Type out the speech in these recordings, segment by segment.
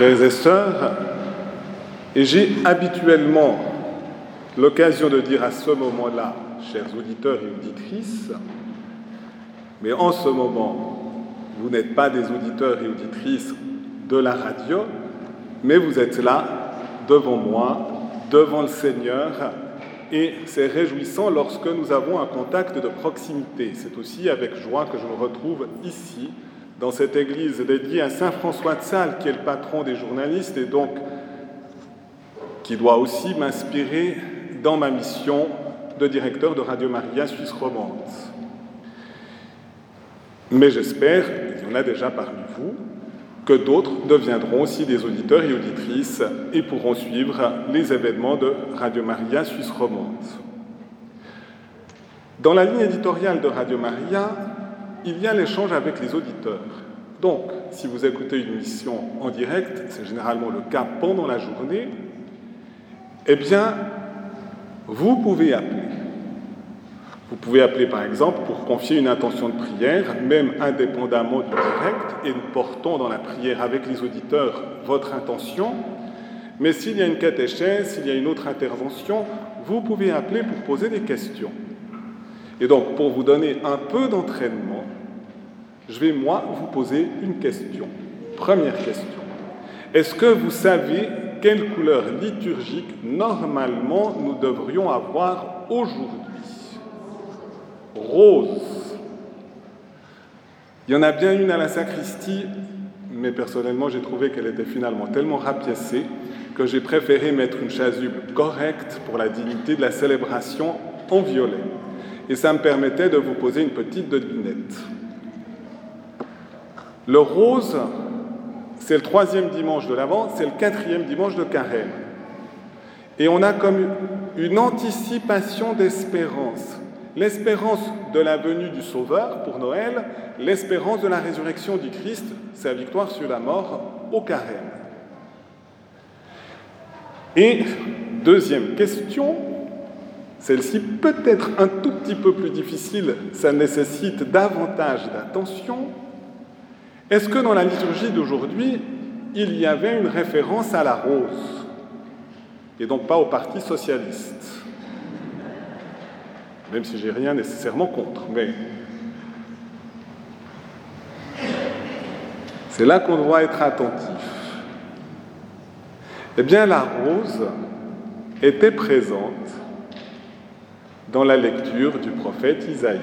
frères et sœurs, et j'ai habituellement l'occasion de dire à ce moment-là, chers auditeurs et auditrices, mais en ce moment, vous n'êtes pas des auditeurs et auditrices de la radio, mais vous êtes là, devant moi, devant le Seigneur, et c'est réjouissant lorsque nous avons un contact de proximité. C'est aussi avec joie que je me retrouve ici, dans cette église dédiée à Saint François de Sales, qui est le patron des journalistes et donc qui doit aussi m'inspirer dans ma mission de directeur de Radio Maria Suisse romande. Mais j'espère, il y en a déjà parmi vous, que d'autres deviendront aussi des auditeurs et auditrices et pourront suivre les événements de Radio Maria Suisse romande. Dans la ligne éditoriale de Radio Maria, il y a l'échange avec les auditeurs. Donc, si vous écoutez une mission en direct, c'est généralement le cas pendant la journée, eh bien, vous pouvez appeler. Vous pouvez appeler par exemple pour confier une intention de prière, même indépendamment du direct, et nous portons dans la prière avec les auditeurs votre intention. Mais s'il y a une catéchèse, s'il y a une autre intervention, vous pouvez appeler pour poser des questions. Et donc, pour vous donner un peu d'entraînement, je vais moi vous poser une question. Première question. Est-ce que vous savez quelle couleur liturgique normalement nous devrions avoir aujourd'hui? Rose. Il y en a bien une à la sacristie, mais personnellement j'ai trouvé qu'elle était finalement tellement rapiécée que j'ai préféré mettre une chasuble correcte pour la dignité de la célébration en violet. Et ça me permettait de vous poser une petite devinette. Le rose, c'est le troisième dimanche de l'Avent, c'est le quatrième dimanche de Carême. Et on a comme une anticipation d'espérance. L'espérance de la venue du Sauveur pour Noël, l'espérance de la résurrection du Christ, sa victoire sur la mort au Carême. Et deuxième question, celle-ci peut-être un tout petit peu plus difficile, ça nécessite davantage d'attention. Est-ce que dans la liturgie d'aujourd'hui, il y avait une référence à la rose et donc pas au Parti socialiste? Même si j'ai rien nécessairement contre, mais c'est là qu'on doit être attentif. Eh bien, la rose était présente dans la lecture du prophète Isaïe.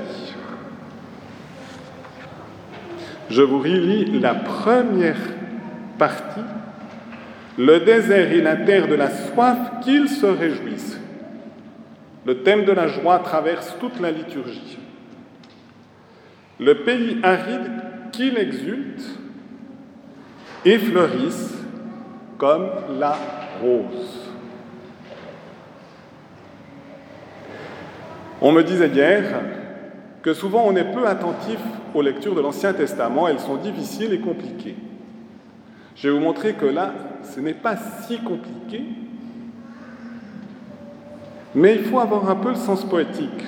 Je vous relis la première partie. Le désert et la terre de la soif, qu'ils se réjouissent. Le thème de la joie traverse toute la liturgie. Le pays aride, qu'il exulte et fleurisse comme la rose. On me disait hier souvent on est peu attentif aux lectures de l'Ancien Testament, elles sont difficiles et compliquées. Je vais vous montrer que là, ce n'est pas si compliqué, mais il faut avoir un peu le sens poétique.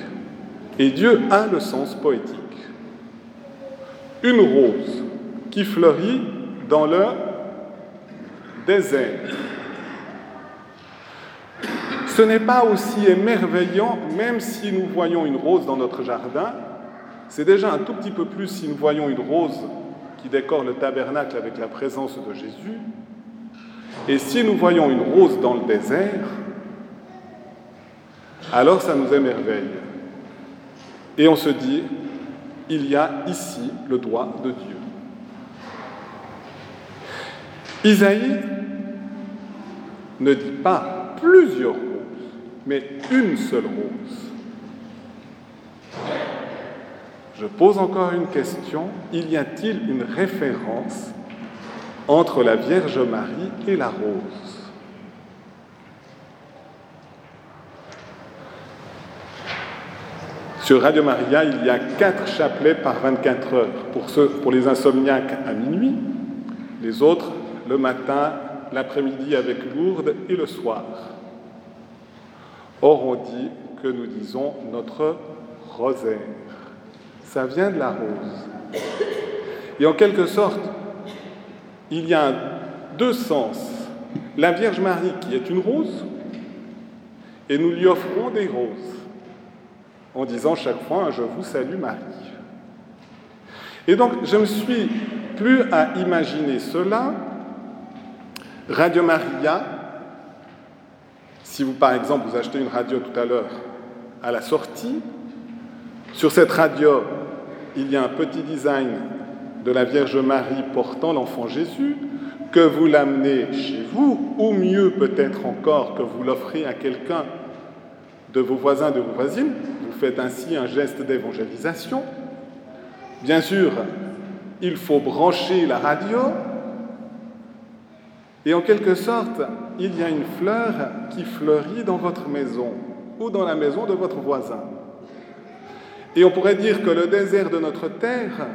Et Dieu a le sens poétique. Une rose qui fleurit dans le désert. Ce n'est pas aussi émerveillant, même si nous voyons une rose dans notre jardin, c'est déjà un tout petit peu plus si nous voyons une rose qui décore le tabernacle avec la présence de Jésus. Et si nous voyons une rose dans le désert, alors ça nous émerveille. Et on se dit, il y a ici le doigt de Dieu. Isaïe ne dit pas plusieurs roses, mais une seule rose. Je pose encore une question. Y a-t-il une référence entre la Vierge Marie et la rose? Sur Radio Maria, il y a quatre chapelets par 24 heures. Pour les insomniaques, à minuit. Les autres, le matin, l'après-midi avec Lourdes et le soir. Or, on dit que nous disons notre rosaire. Ça vient de la rose. Et en quelque sorte, il y a deux sens. La Vierge Marie qui est une rose, et nous lui offrons des roses en disant chaque fois Je vous salue Marie. Et donc je me suis plus à imaginer cela. Radio Maria, si vous par exemple vous achetez une radio tout à l'heure à la sortie, sur cette radio, il y a un petit design de la Vierge Marie portant l'enfant Jésus, que vous l'amenez chez vous, ou mieux peut-être encore que vous l'offrez à quelqu'un de vos voisins, de vos voisines. Vous faites ainsi un geste d'évangélisation. Bien sûr, il faut brancher la radio. Et en quelque sorte, il y a une fleur qui fleurit dans votre maison ou dans la maison de votre voisin. Et on pourrait dire que le désert de notre terre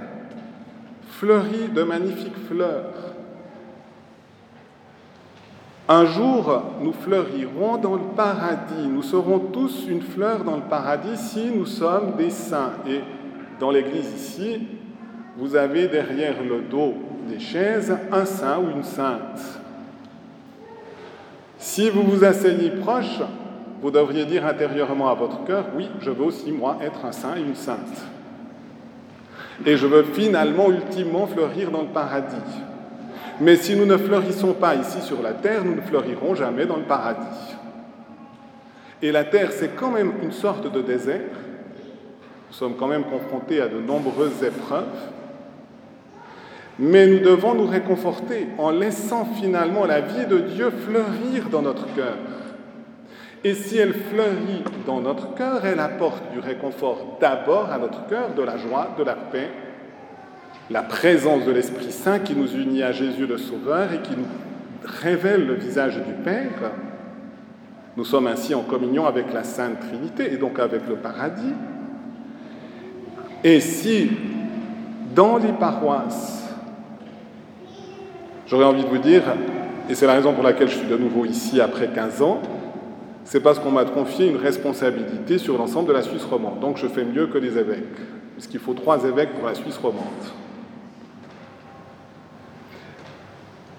fleurit de magnifiques fleurs. Un jour, nous fleurirons dans le paradis. Nous serons tous une fleur dans le paradis si nous sommes des saints. Et dans l'église ici, vous avez derrière le dos des chaises un saint ou une sainte. Si vous vous asseyez proche, vous devriez dire intérieurement à votre cœur, oui, je veux aussi, moi, être un saint et une sainte. Et je veux finalement, ultimement, fleurir dans le paradis. Mais si nous ne fleurissons pas ici sur la terre, nous ne fleurirons jamais dans le paradis. Et la terre, c'est quand même une sorte de désert. Nous sommes quand même confrontés à de nombreuses épreuves. Mais nous devons nous réconforter en laissant finalement la vie de Dieu fleurir dans notre cœur. Et si elle fleurit dans notre cœur, elle apporte du réconfort d'abord à notre cœur, de la joie, de la paix, la présence de l'Esprit Saint qui nous unit à Jésus le Sauveur et qui nous révèle le visage du Père. Nous sommes ainsi en communion avec la Sainte Trinité et donc avec le paradis. Et si dans les paroisses, j'aurais envie de vous dire, et c'est la raison pour laquelle je suis de nouveau ici après 15 ans, c'est parce qu'on m'a confié une responsabilité sur l'ensemble de la Suisse romande. Donc je fais mieux que les évêques, puisqu'il faut trois évêques pour la Suisse romande.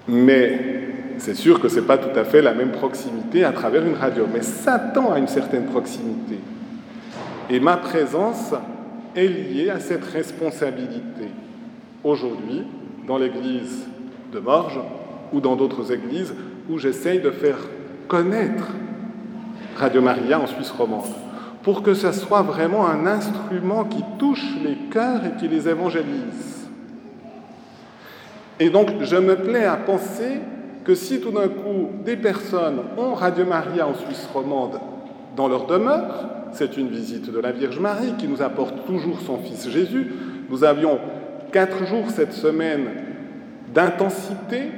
Mais c'est sûr que ce n'est pas tout à fait la même proximité à travers une radio, mais ça tend à une certaine proximité. Et ma présence est liée à cette responsabilité. Aujourd'hui, dans l'église de Morges ou dans d'autres églises où j'essaye de faire connaître Radio Maria en Suisse romande, pour que ce soit vraiment un instrument qui touche les cœurs et qui les évangélise. Et donc, je me plais à penser que si tout d'un coup des personnes ont Radio Maria en Suisse romande dans leur demeure, c'est une visite de la Vierge Marie qui nous apporte toujours son Fils Jésus. Nous avions quatre jours cette semaine d'intensité,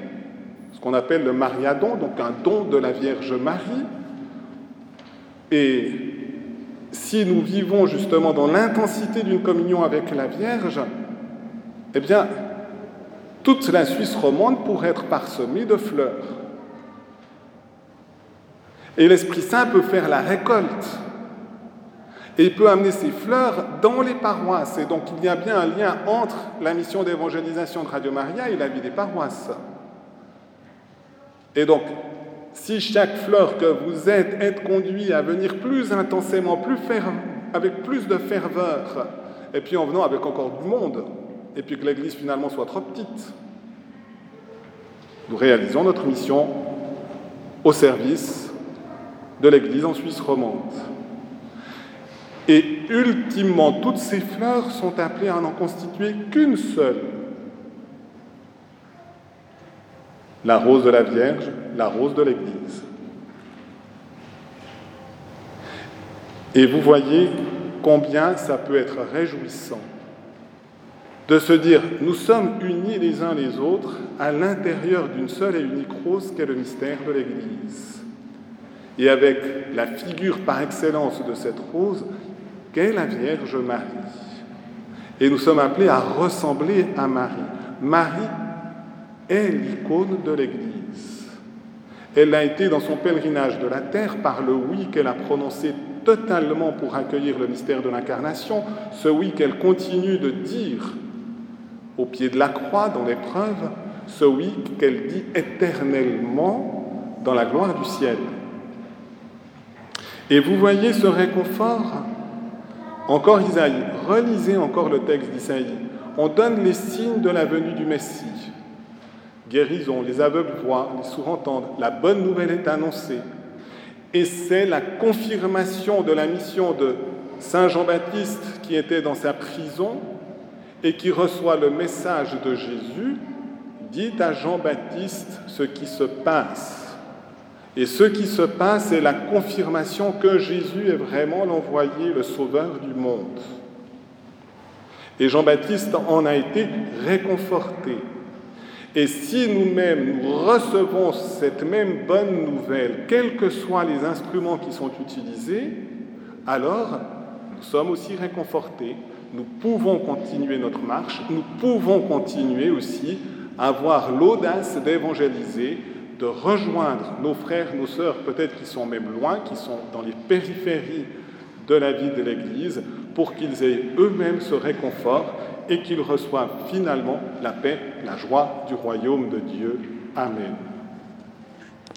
ce qu'on appelle le mariadon, donc un don de la Vierge Marie, et si nous vivons justement dans l'intensité d'une communion avec la Vierge, eh bien, toute la Suisse romande pourrait être parsemée de fleurs. Et l'Esprit Saint peut faire la récolte. Et il peut amener ces fleurs dans les paroisses. Et donc il y a bien un lien entre la mission d'évangélisation de Radio Maria et la vie des paroisses. Et donc, si chaque fleur que vous êtes est conduit à venir plus intensément, plus avec plus de ferveur, et puis en venant avec encore du monde, et puis que l'Église finalement soit trop petite, nous réalisons notre mission au service de l'Église en Suisse romande. Et ultimement, toutes ces fleurs sont appelées à n'en constituer qu'une seule, la rose de la Vierge, la rose de l'Église. Et vous voyez combien ça peut être réjouissant de se dire nous sommes unis les uns les autres à l'intérieur d'une seule et unique rose qu'est le mystère de l'Église. Et avec la figure par excellence de cette rose qu'est la Vierge Marie. Et nous sommes appelés à ressembler à Marie. Marie est l'icône de l'Église. Elle a été dans son pèlerinage de la terre par le oui qu'elle a prononcé totalement pour accueillir le mystère de l'incarnation, ce oui qu'elle continue de dire au pied de la croix dans l'épreuve, ce oui qu'elle dit éternellement dans la gloire du ciel. Et vous voyez ce réconfort? Encore Isaïe, relisez encore le texte d'Isaïe. On donne les signes de la venue du Messie. Guérison, les aveugles voient, les sourds entendent, la bonne nouvelle est annoncée. Et c'est la confirmation de la mission de Saint Jean-Baptiste qui était dans sa prison et qui reçoit le message de Jésus, dit à Jean-Baptiste ce qui se passe. Et ce qui se passe est la confirmation que Jésus est vraiment l'envoyé, le sauveur du monde. Et Jean-Baptiste en a été réconforté. Et si nous-mêmes nous recevons cette même bonne nouvelle, quels que soient les instruments qui sont utilisés, alors nous sommes aussi réconfortés, nous pouvons continuer notre marche, nous pouvons continuer aussi à avoir l'audace d'évangéliser, de rejoindre nos frères, nos sœurs, peut-être qui sont même loin, qui sont dans les périphéries de la vie de l'Église, pour qu'ils aient eux-mêmes ce réconfort et qu'ils reçoivent finalement la paix, la joie du royaume de Dieu. Amen.